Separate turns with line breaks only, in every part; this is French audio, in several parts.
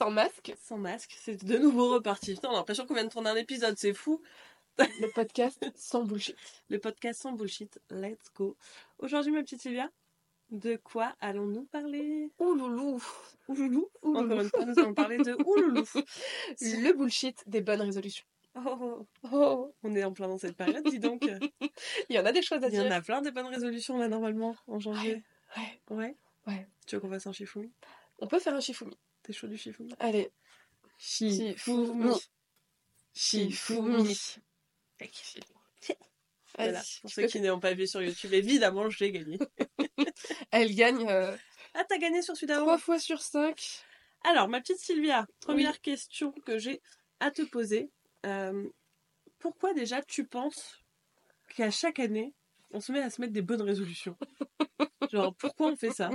sans masque.
Sans masque, c'est de nouveau reparti. Putain, on a l'impression qu'on vient de tourner un épisode, c'est fou.
Le podcast sans bullshit.
Le podcast sans bullshit, let's go. Aujourd'hui, ma petite Sylvia, de quoi allons-nous parler?
Ouloulou.
Ouloulou
Ouloulou.
Encore une fois, nous allons parler de ouloulou.
Le bullshit des bonnes résolutions.
Oh,
Oh,
on est en plein dans cette période, dis donc.
il y en a des choses à
Il y en
dire.
a plein des bonnes résolutions là, normalement, en janvier.
Ouais.
Ouais.
Ouais.
Tu veux qu'on fasse un chifoumi
On peut faire un shifumi.
T'es chaud du chifoumi
Allez.
Chifoumi.
Shifumi.
Voilà, pour ceux qui n'ont pas vu sur YouTube, évidemment, je l'ai gagné.
Elle gagne euh,
Ah, t'as gagné sur celui d'avant
3 fois sur 5.
Alors, ma petite Sylvia, première question que j'ai à te poser. Euh, pourquoi déjà tu penses qu'à chaque année, on se met à se mettre des bonnes résolutions Genre, pourquoi on fait ça?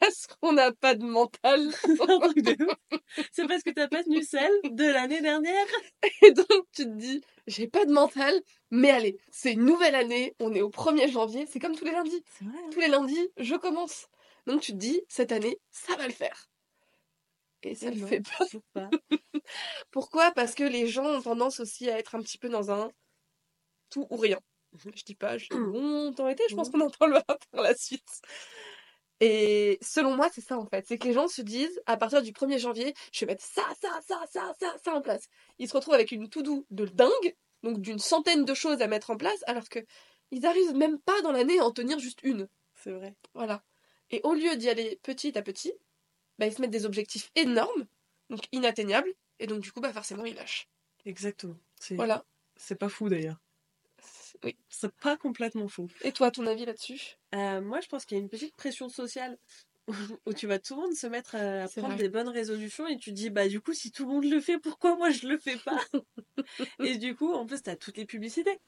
Parce qu'on n'a pas de mental.
C'est parce que t'as pas tenu celle de l'année dernière
Et donc tu te dis, j'ai pas de mental, mais allez, c'est une nouvelle année, on est au 1er janvier, c'est comme tous les lundis.
Vrai. hein.
Tous les lundis, je commence. Donc tu te dis, cette année, ça va le faire. Et ça
Et
le
non,
fait pas.
pas.
Pourquoi? Parce que les gens ont tendance aussi à être un petit peu dans un tout ou rien. Je dis pas, j'ai longtemps été, je pense qu'on en parlera par la suite. Et selon moi, c'est ça en fait. C'est que les gens se disent, à partir du 1er janvier, je vais mettre ça, ça, ça, ça, ça, ça en place. Ils se retrouvent avec une to-do de dingue, donc d'une centaine de choses à mettre en place, alors que ils arrivent même pas dans l'année à en tenir juste une.
C'est vrai.
Voilà. Et au lieu d'y aller petit à petit, bah, ils se mettent des objectifs énormes, donc inatteignables, et donc du coup, bah, forcément, ils lâchent.
Exactement.
Voilà.
c'est pas fou d'ailleurs.
Oui.
C'est pas complètement fou.
Et toi, ton avis là-dessus?
Euh, moi, je pense qu'il y a une petite pression sociale où tu vas tout le monde se mettre à prendre des bonnes résolutions et tu te dis, bah, du coup, si tout le monde le fait, pourquoi moi je le fais pas? Et du coup, en plus, t'as toutes les publicités.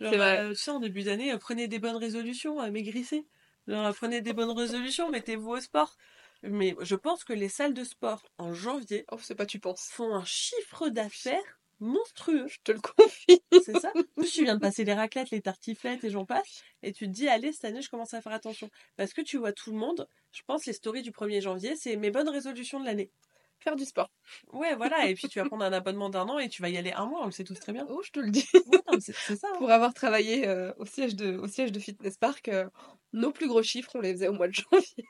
Genre,
C'est vrai.
euh, tu sais, en début d'année, euh, prenez des bonnes résolutions, euh, maigrissez. Genre, prenez des bonnes résolutions, mettez-vous au sport. Mais je pense que les salles de sport en janvier
Oh, c'est pas tu penses.
font un chiffre d'affaires monstrueux.
Je te le confie.
C'est ça. Plus, tu viens de passer les raclettes, les tartiflettes et j'en passe. Et tu te dis, allez, cette année, je commence à faire attention. Parce que tu vois tout le monde, je pense, les stories du 1er janvier, c'est mes bonnes résolutions de l'année.
Faire du sport.
Ouais, voilà. Et puis, tu vas prendre un abonnement d'un an et tu vas y aller un mois, on le sait tous très bien.
Oh, je te le dis.
Ouais, c'est ça. hein.
Pour avoir travaillé euh, au, siège de, au siège de Fitness Park, euh, nos plus gros chiffres, on les faisait au mois de janvier.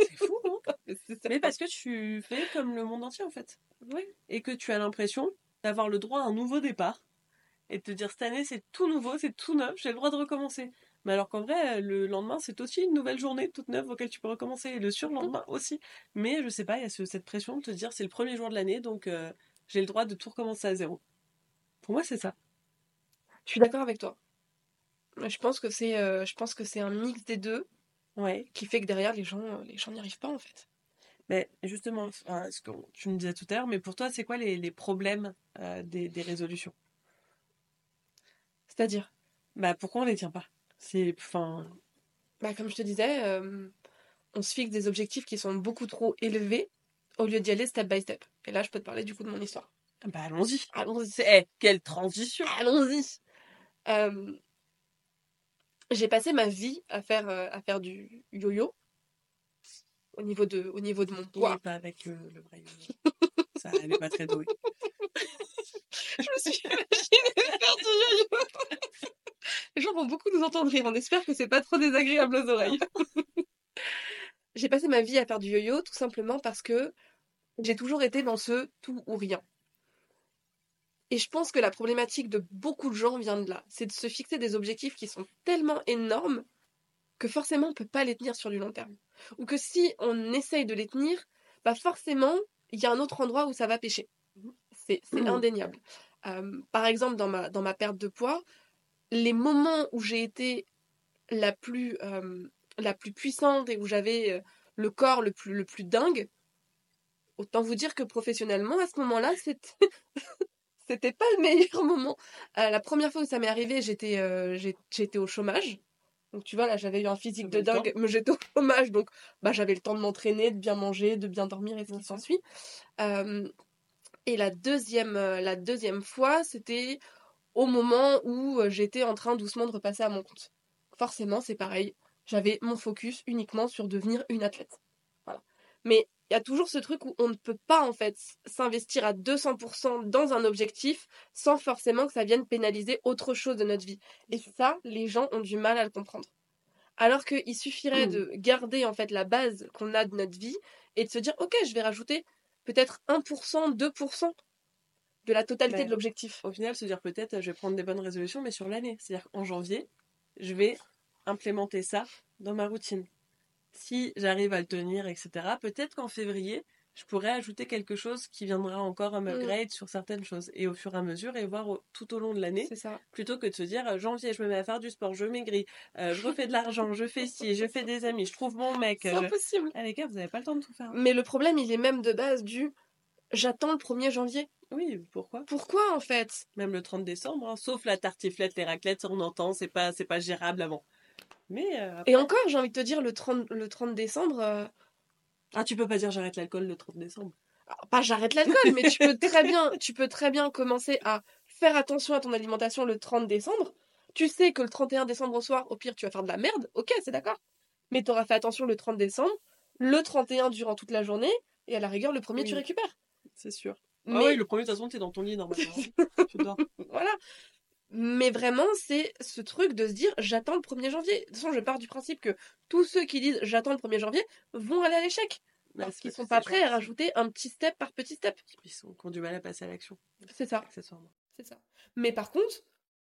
C'est fou, hein.
Mais
parce que tu fais comme le monde entier, en fait.
Oui.
Et que tu as l'impression d'avoir le droit à un nouveau départ. Et de te dire, cette année, c'est tout nouveau, c'est tout neuf, j'ai le droit de recommencer. Mais alors qu'en vrai, le lendemain, c'est aussi une nouvelle journée toute neuve auquel tu peux recommencer. Et le surlendemain aussi. Mais je sais pas, il y a ce- cette pression de te dire, c'est le premier jour de l'année, donc euh, j'ai le droit de tout recommencer à zéro. Pour moi, c'est ça.
Je suis d'accord avec toi. Je pense que c'est euh, je pense que c'est un mix des deux
Ouais.
qui fait que derrière les gens euh, les gens n'y arrivent pas en fait.
Mais justement, enfin, ce que tu me disais tout à l'heure, mais pour toi, c'est quoi les, les problèmes euh, des, des résolutions?
C'est-à-dire?
Bah, pourquoi on les tient pas? C'est, enfin,
bah, comme je te disais, euh, on se fixe des objectifs qui sont beaucoup trop élevés au lieu d'y aller step by step. Et là, je peux te parler du coup de mon histoire.
bah allons-y.
Allons-y.
C'est, eh, quelle transition
Allons-y. Euh, j'ai passé ma vie à faire, euh, à faire du yo-yo au niveau de, au niveau de mon poids.
pas avec le vrai Ça, elle est pas très douée.
Je me suis imaginée faire du yo-yo. Les gens vont beaucoup nous entendre rire. On espère que c'est pas trop désagréable aux oreilles. j'ai passé ma vie à faire du yo-yo tout simplement parce que j'ai toujours été dans ce tout ou rien. Et je pense que la problématique de beaucoup de gens vient de là. C'est de se fixer des objectifs qui sont tellement énormes que forcément on peut pas les tenir sur du long terme. Ou que si on essaye de les tenir, bah forcément, il y a un autre endroit où ça va pêcher. C'est c'est
Mhm.
indéniable. Euh, par exemple, dans ma, dans ma perte de poids, les moments où j'ai été la plus, euh, la plus puissante et où j'avais euh, le corps le plus, le plus dingue, autant vous dire que professionnellement, à ce moment-là, c'était... C'était pas le meilleur moment. Euh, la première fois où ça m'est arrivé, j'étais euh, au chômage. Donc tu vois, là, j'avais eu un physique de dingue, mais j'étais au chômage, donc bah, j'avais le temps de m'entraîner, de bien manger, de bien dormir et ce qui s'ensuit. Euh, et la deuxième, euh, la deuxième fois, c'était au moment où euh, j'étais en train doucement de repasser à mon compte. Forcément, c'est pareil. J'avais mon focus uniquement sur devenir une athlète. Voilà. Mais il y a toujours ce truc où on ne peut pas en fait s'investir à 200% dans un objectif sans forcément que ça vienne pénaliser autre chose de notre vie. Et ça, les gens ont du mal à le comprendre. Alors qu'il suffirait
Mmh.
de garder en fait la base qu'on a de notre vie et de se dire ok, je vais rajouter peut-être 1%, 2% de la totalité de l'objectif.
Au final, se dire peut-être, je vais prendre des bonnes résolutions, mais sur l'année. C'est-à-dire qu'en janvier, je vais implémenter ça dans ma routine. Si j'arrive à le tenir, etc., peut-être qu'en février, je pourrais ajouter quelque chose qui viendra encore un upgrade sur certaines choses. Et au fur et à mesure, et voir au- tout au long de l'année,
C'est ça.
plutôt que de se dire euh, janvier, je me mets à faire du sport, je maigris, euh, je refais de l'argent, je fais ci, je fais des amis, je trouve mon mec.
C'est
euh, je-
impossible.
Ah les gars, vous n'avez pas le temps de tout faire.
Mais le problème, il est même de base du j'attends le 1er janvier.
Oui, pourquoi?
Pourquoi en fait?
Même le 30 décembre, hein, sauf la tartiflette, les raclettes, on entend, c'est pas, c'est pas gérable avant. Mais euh,
Et encore, j'ai envie de te dire, le 30, le 30 décembre, euh,
ah, tu peux pas dire j'arrête l'alcool le 30 décembre.
alors, pas j'arrête l'alcool, mais tu peux très bien, tu peux très bien commencer à faire attention à ton alimentation le 30 décembre. Tu sais que le 31 décembre au soir, au pire, tu vas faire de la merde. Ok, c'est d'accord. Mais t'auras fait attention le 30 décembre, le 31 durant toute la journée, et à la rigueur, le premier, tu récupères.
C'est sûr.
Mais
Ah oui, le premier, de toute façon, t'es dans ton lit normalement. tu dors.
voilà. Mais vraiment, c'est ce truc de se dire j'attends le 1er janvier. De toute façon, je pars du principe que tous ceux qui disent j'attends le 1er janvier vont aller à l'échec.
Ouais,
Parce
c'est
qu'ils
parce
sont pas prêts à rajouter un petit step par petit step.
Ils sont, qui ont du mal à passer à l'action,
C'est ça. C'est ça. Mais par contre,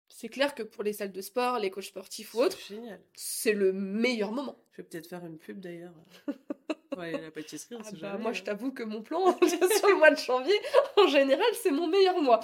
c'est clair que pour les salles de sport, les coachs sportifs ou autres,
C'est
le meilleur moment.
Je vais peut-être faire une pub d'ailleurs. À la pâtisserie,
Ah bah, moi,
hein.
je t'avoue que mon plan sur le mois de janvier, en général, c'est mon meilleur mois.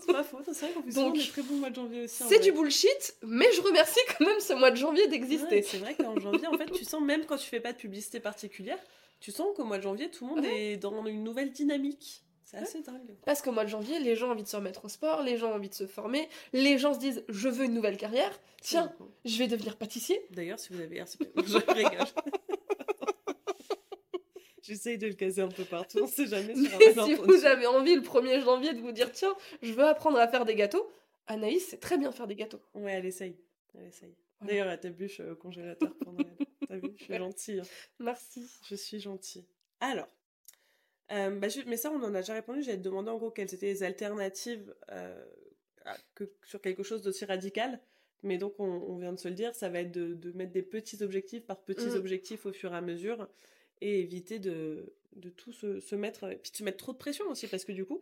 C'est pas faux, c'est vrai qu'on fait souvent
Donc,
très mois de janvier aussi.
C'est du bullshit, mais je remercie quand même ce mois de janvier
Ouais,
d'exister.
c'est vrai qu'en janvier, en fait, tu sens, même quand tu fais pas de publicité particulière, tu sens qu'au mois de janvier, tout le monde
Ouais.
est dans une nouvelle dynamique. C'est assez dingue.
Parce qu'au mois de janvier, les gens ont envie de se remettre au sport, les gens ont envie de se former, les gens se disent je veux une nouvelle carrière, tiens, je vais devenir pâtissier.
D'ailleurs, si vous avez RCP, je rigole. J'essaye de le caser un peu partout, on sait jamais sur un
si vous avez envie le 1er janvier de vous dire tiens, je veux apprendre à faire des gâteaux, Anaïs sait très bien faire des gâteaux.
Ouais, elle essaye. Elle essaye.
Voilà.
D'ailleurs, elle t'ébûche au congélateur Noël. T'as vu Je suis gentille. hein.
Merci.
Je suis gentille. Alors, euh, bah, je- mais ça, on en a déjà répondu. J'allais te demander en gros quelles étaient les alternatives euh, à- que, sur quelque chose d'aussi radical. Mais donc, on, on vient de se le dire, ça va être de, de mettre des petits objectifs par petits
Mm.
objectifs au fur et à mesure et éviter de, de tout se, se mettre. Et puis de se mettre trop de pression aussi, parce que du coup,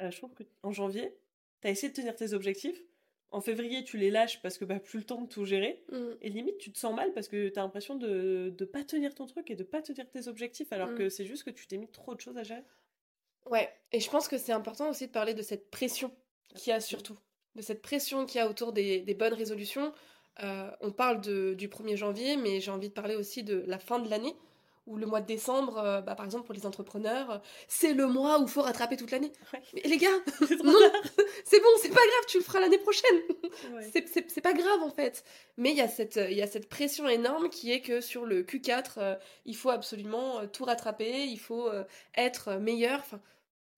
euh, je trouve qu'en janvier, t'as essayé de tenir tes objectifs. En février, tu les lâches parce que bah, plus le temps de tout gérer.
Mm.
Et limite, tu te sens mal parce que t'as l'impression de ne pas tenir ton truc et de pas tenir tes objectifs alors
Mm.
que c'est juste que tu t'es mis trop de choses à gérer.
Ouais, et je pense que c'est important aussi de parler de cette pression qu'il y a surtout, de cette pression qu'il y a autour des, des bonnes résolutions. Euh, on parle de, du 1er janvier, mais j'ai envie de parler aussi de la fin de l'année, ou le mois de décembre, euh, bah, par exemple pour les entrepreneurs, euh, c'est le mois où il faut rattraper toute l'année.
Ouais.
Mais les gars,
C'est
bon, c'est pas grave, tu le feras l'année prochaine.
Ouais.
C'est- pas grave en fait. Mais il y, a cette- il y a cette pression énorme qui est que sur le Q4, euh, il faut absolument euh, tout rattraper, il faut être meilleur. Enfin,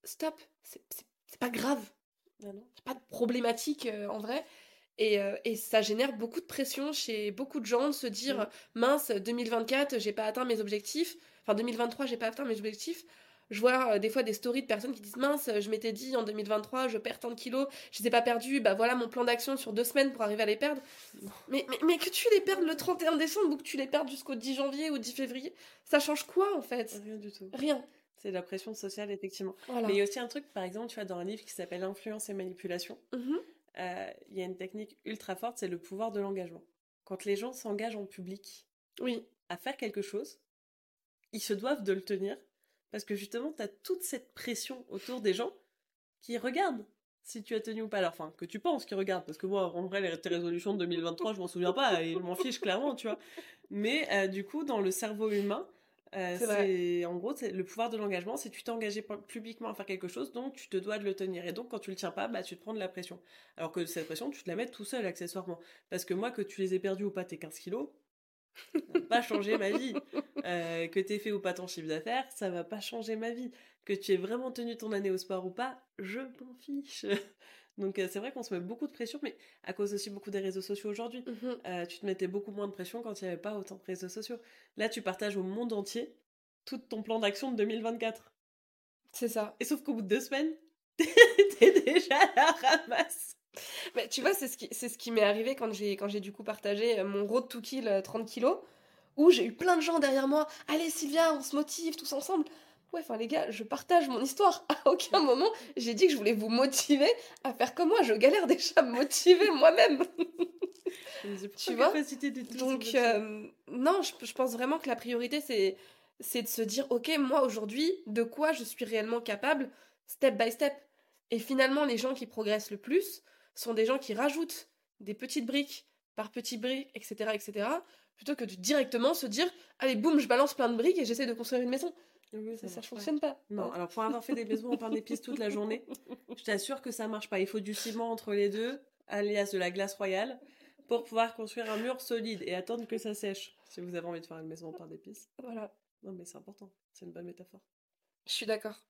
stop, c'est pas grave.
Ah non.
C'est pas de problématique en vrai. Et, euh, et ça génère beaucoup de pression chez beaucoup de gens de se dire
Mm.
mince, 2024, j'ai pas atteint mes objectifs. Enfin, 2023, j'ai pas atteint mes objectifs. Je vois euh, des fois des stories de personnes qui disent mince, je m'étais dit en 2023, je perds tant de kilos, je les ai pas perdus, bah voilà mon plan d'action sur deux semaines pour arriver à les perdre. Mais, mais, mais que tu les perdes le 31 décembre ou que tu les perdes jusqu'au 10 janvier ou 10 février, ça change quoi en fait?
Rien du tout.
Rien.
C'est la pression sociale, effectivement.
Voilà.
Mais il y a aussi un truc, par exemple, tu vois, dans un livre qui s'appelle Influence et manipulation, Euh, il y a une technique ultra forte, c'est le pouvoir de l'engagement. Quand les gens s'engagent en public
Oui.
à faire quelque chose, ils se doivent de le tenir parce que justement, tu as toute cette pression autour des gens qui regardent si tu as tenu ou pas. Alors, enfin, que tu penses qu'ils regardent, parce que moi, en vrai, les tes résolutions de 2023, je m'en souviens pas, et ils m'en fichent clairement, tu vois. Mais euh, du coup, dans le cerveau humain, euh,
C'est
en gros le pouvoir de l'engagement, c'est tu t'es engagé pu- publiquement à faire quelque chose, donc tu te dois de le tenir. Et donc, quand tu le tiens pas, bah, tu te prends de la pression. Alors que cette pression, tu te la mets tout seul, accessoirement. Parce que moi, que tu les aies perdus ou pas tes 15 kilos, ça va pas changer ma vie. Euh, que t'aies fait ou pas ton chiffre d'affaires, ça va pas changer ma vie. Que tu aies vraiment tenu ton année au sport ou pas, je m'en fiche. Donc euh, c'est vrai qu'on se met beaucoup de pression, mais à cause aussi beaucoup des réseaux sociaux aujourd'hui.
Mhm.
Euh, tu te mettais beaucoup moins de pression quand il n'y avait pas autant de réseaux sociaux. Là, tu partages au monde entier tout ton plan d'action de 2024.
C'est ça.
Et sauf qu'au bout de deux semaines, t'es déjà à la ramasse.
Mais tu vois, c'est ce qui, ce qui m'est arrivé quand j'ai, quand j'ai du coup partagé euh, mon road to kill euh, 30 kilos, où j'ai eu plein de gens derrière moi. Allez Sylvia, on se motive tous ensemble. Ouais, enfin les gars, je partage mon histoire. À aucun moment, j'ai dit que je voulais vous motiver à faire comme moi. Je galère déjà à me motiver moi-même.
tu
vois Donc, euh, non, je, je pense vraiment que la priorité, c'est, c'est de se dire, ok, moi aujourd'hui, de quoi je suis réellement capable, step by step. Et finalement, les gens qui progressent le plus sont des gens qui rajoutent des petites briques par petites briques, etc., etc., plutôt que de directement se dire, allez, boum, je balance plein de briques et j'essaie de construire une maison.
Oui,
Ça, ça fonctionne pas.
Non, alors pour avoir fait des maisons en pain d'épices toute la journée, je t'assure que ça marche pas. Il faut du ciment entre les deux, alias de la glace royale, pour pouvoir construire un mur solide et attendre que ça sèche. Si vous avez envie de faire une maison en pain d'épices.
Voilà,
Non, mais c'est important. C'est une bonne métaphore.
je suis d'accord.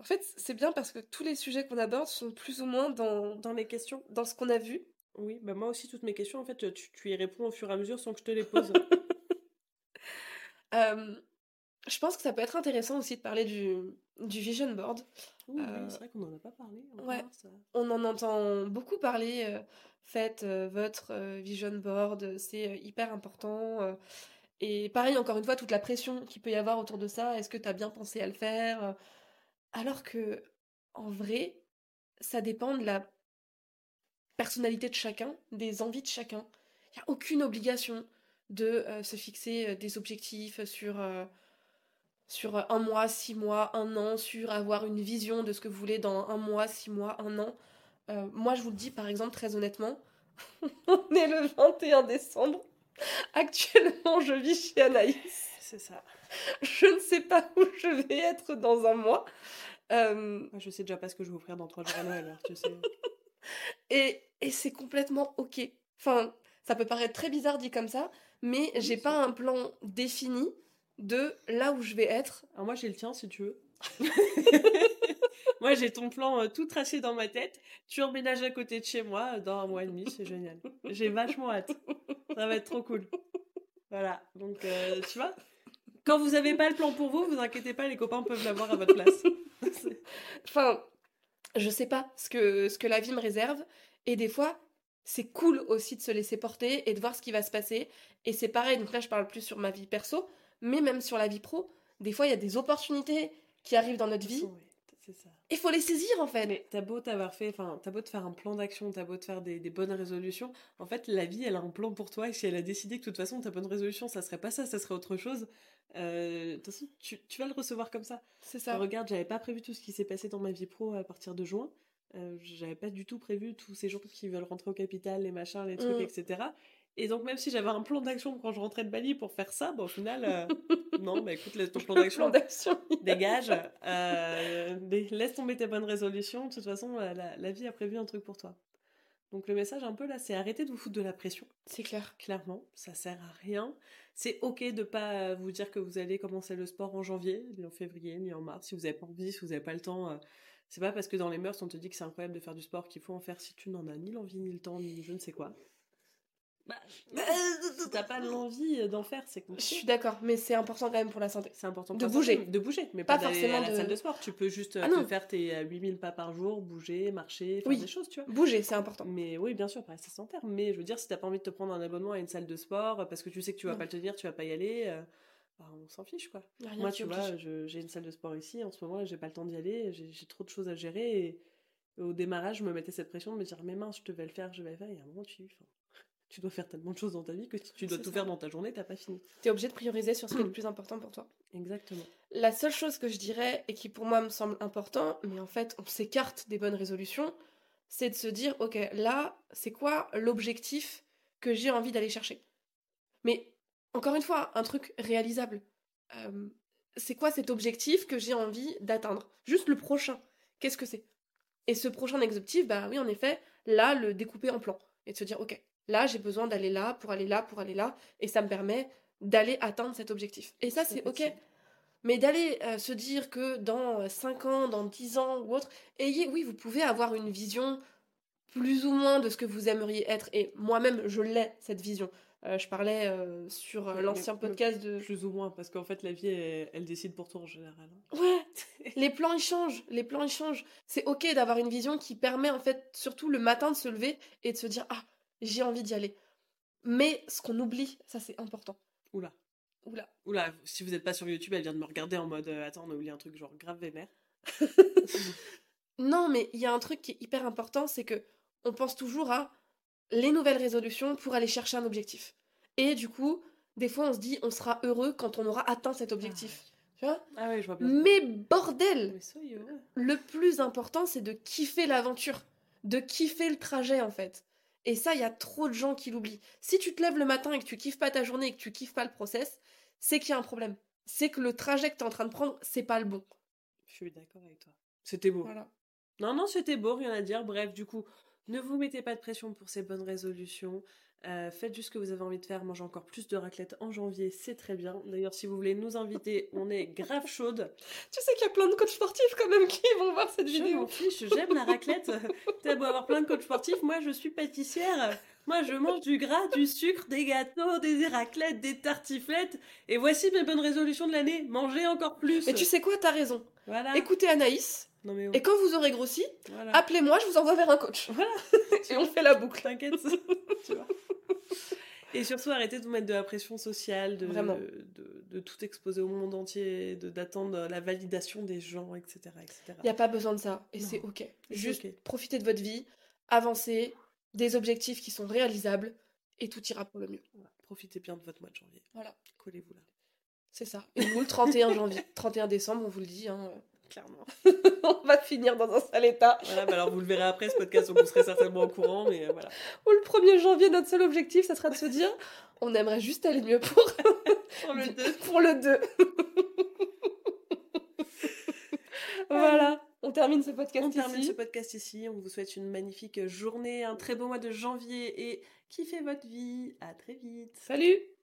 En fait, c'est bien parce que tous les sujets qu'on aborde sont plus ou moins dans,
Dans les questions,
dans ce qu'on a vu.
oui, bah moi aussi, toutes mes questions, en fait, tu, tu y réponds au fur et à mesure sans que je te les pose.
Euh, je pense que ça peut être intéressant aussi de parler du, du vision board.
Oui,
Euh,
c'est vrai qu'on n'en a pas parlé. encore,
ouais.
ça.
On en entend beaucoup parler. euh, faites euh, votre vision board, c'est hyper important. et pareil, encore une fois, toute la pression qu'il peut y avoir autour de ça. Est-ce que tu as bien pensé à le faire Alors que, en vrai, ça dépend de la personnalité de chacun, des envies de chacun. Il n'y a aucune obligation de se fixer des objectifs sur, sur un mois, six mois, un an, sur avoir une vision de ce que vous voulez dans un mois, six mois, un an. Euh, moi, je vous le dis, par exemple, très honnêtement, on est le 21 décembre. Actuellement, je vis chez Anaïs.
C'est ça.
Je ne sais pas où je vais être dans un mois. Euh,
je sais déjà pas ce que je vais offrir dans trois jours à Noël, alors tu sais.
et et c'est complètement ok. Enfin, ça peut paraître très bizarre dit comme ça, mais
Oui,
j'ai pas un plan défini de là où je vais être.
Alors moi j'ai le tien si tu veux. moi j'ai ton plan euh, tout tracé dans ma tête. Tu emménages à côté de chez moi euh, dans un mois et demi, c'est génial. J'ai vachement hâte. Ça va être trop cool. Voilà, donc euh, tu vois, quand vous avez pas le plan pour vous, vous inquiétez pas, les copains peuvent l'avoir à votre place.
Enfin, je sais pas ce que, ce que la vie me réserve. Et des fois, c'est cool aussi de se laisser porter et de voir ce qui va se passer. Et c'est pareil, donc là, je parle plus sur ma vie perso, mais même sur la vie pro. Des fois, il y a des opportunités qui arrivent dans notre vie.
Ouais, c'est ça.
Il faut les saisir, en fait.
Mais t'as beau t'avoir fait, enfin, t'as beau te faire un plan d'action, t'as beau te faire des, des bonnes résolutions, en fait, la vie, elle a un plan pour toi, et si elle a décidé que de toute façon, ta bonne résolution, ça serait pas ça, ça serait autre chose, euh, de toute façon, tu, tu vas le recevoir comme ça.
C'est ça.
Regarde, j'avais pas prévu tout ce qui s'est passé dans ma vie pro à partir de juin, euh, j'avais pas du tout prévu tous ces gens qui veulent rentrer au capital, les machins, les trucs,
Mm.
etc. Et donc, même si j'avais un plan d'action quand je rentrais de Bali pour faire ça, bah, au final, euh, non, bah écoute, laisse ton plan d'action dégage, euh, laisse tomber tes bonnes résolutions. De toute façon, euh, la, la vie a prévu un truc pour toi. Donc le message un peu là, c'est arrêtez de vous foutre de la pression.
C'est clair.
Clairement, ça sert à rien. C'est ok de pas vous dire que vous allez commencer le sport en janvier, ni en février, ni en mars. Si vous avez pas envie, si vous avez pas le temps, euh, c'est pas parce que dans les mœurs on te dit que c'est incroyable de faire du sport qu'il faut en faire si tu n'en as ni l'envie, ni le temps, ni je ne sais quoi. Bah, si t'as pas l'envie d'en faire, c'est
Je
compliqué.
suis d'accord, mais c'est important quand même pour la santé.
C'est important
De
pour la
bouger.
santé, de bouger, mais
Pas
pas,
forcément
à la
de-
salle de sport. Tu peux juste euh,
Ah
te
non.
faire tes euh, 8000 pas par jour, bouger, marcher, faire
Oui.
des choses, tu vois.
Bouger, c'est important.
Mais oui, bien sûr, pas rester sédentaire. Mais je veux dire, si t'as pas envie de te prendre un abonnement à une salle de sport euh, parce que tu sais que tu vas
Non.
pas le tenir, tu vas pas y aller, euh, bah, on s'en fiche quoi.
Rien
Moi, tu vois, je- j'ai une salle de sport ici en ce moment, j'ai pas le temps d'y aller, j'ai trop de choses à gérer. Et au démarrage, je me mettais cette pression de me dire, mais mince, je devais le faire, je vais le faire. Et à un moment, tu, enfin, tu dois faire tellement de choses dans ta vie que si tu dois tout
ça.
faire dans ta journée, t'as pas fini.
T'es obligé de prioriser sur ce qui est le plus important pour toi.
Exactement.
La seule chose que je dirais, et qui pour moi me semble important, mais en fait on s'écarte des bonnes résolutions, c'est de se dire, ok, là, c'est quoi l'objectif que j'ai envie d'aller chercher? Mais encore une fois, un truc réalisable. Euh, c'est quoi cet objectif que j'ai envie d'atteindre? Juste le prochain. Qu'est-ce que c'est? Et ce prochain objectif, bah oui, en effet, là, le découper en plan. Et de se dire, ok, là, j'ai besoin d'aller là, pour aller là, pour aller là, et ça me permet d'aller atteindre cet objectif. Et ça, c'est ok. Mais d'aller euh, se dire que dans 5 ans, dans 10 ans ou autre, ayez, oui, vous pouvez avoir une vision plus ou moins de ce que vous aimeriez être. Et moi-même, je l'ai, cette vision. Euh, je parlais euh, sur euh, l'ancien podcast de...
Plus ou moins, parce qu'en fait, la vie, elle, elle décide pour toi en général. hein.
Ouais, les plans ils changent, les plans ils changent. C'est ok d'avoir une vision qui permet en fait surtout le matin de se lever et de se dire ah j'ai envie d'y aller. Mais ce qu'on oublie, ça c'est important.
Oula.
Oula.
Oula, si vous n'êtes pas sur YouTube, elle vient de me regarder en mode euh, Attends, on a oublié un truc genre grave vénère.
Non mais il y a un truc qui est hyper important, c'est que on pense toujours à les nouvelles résolutions pour aller chercher un objectif. Et du coup, des fois on se dit on sera heureux quand on aura atteint cet objectif. Tu vois?
Ah ouais, je vois bien.
Mais bordel
Mais
le plus important, c'est de kiffer l'aventure, de kiffer le trajet en fait. Et ça, il y a trop de gens qui l'oublient. Si tu te lèves le matin et que tu kiffes pas ta journée et que tu kiffes pas le process, c'est qu'il y a un problème. C'est que le trajet que tu es en train de prendre, c'est pas le bon.
Je suis d'accord avec toi. C'était beau.
Voilà.
Non, non, c'était beau, rien à dire. Bref, du coup, ne vous mettez pas de pression pour ces bonnes résolutions. Euh, faites juste ce que vous avez envie de faire. Mangez encore plus de raclette en janvier, c'est très bien. D'ailleurs, si vous voulez nous inviter, on est grave chaude.
Tu sais qu'il y a plein de coachs sportifs quand même qui vont voir cette
Je m'en
vidéo.
fiche, j'aime la raclette. T'as beau avoir plein de coachs sportifs, moi je suis pâtissière. Moi je mange du gras, du sucre, des gâteaux, des raclettes, des tartiflettes. Et voici mes bonnes résolutions de l'année. Manger encore plus.
Mais tu sais quoi, t'as raison.
Voilà.
Écoutez Anaïs,
Non mais oh,
et quand vous aurez grossi,
voilà.
appelez-moi, je vous envoie vers un coach.
Voilà.
et on fait la boucle.
T'inquiète. tu vois. Et surtout, arrêtez de vous mettre de la pression sociale, de,
Vraiment.
de, de tout exposer au monde entier, d'attendre la validation des gens, etc. etc.
Il n'y a pas besoin de ça, et c'est ok. Juste profitez de votre vie, avancez, des objectifs qui sont réalisables, et tout ira pour le mieux.
Voilà. Profitez bien de votre mois de janvier.
Voilà.
Collez-vous là.
C'est ça. Et nous, le 31 janvier, 31 décembre, on vous le dit, hein,
Clairement.
on va finir dans un sale état.
Voilà, bah alors vous le verrez après ce podcast, donc vous serez certainement au courant, mais euh, voilà.
Ou le 1er janvier, notre seul objectif, ça sera de se dire, on aimerait juste aller mieux pour,
Pour le deux.
pour le 2. voilà, on termine ce podcast
On termine
ici.
ce podcast ici. On vous souhaite une magnifique journée, un très beau mois de janvier et kiffez votre vie. À très vite.
Salut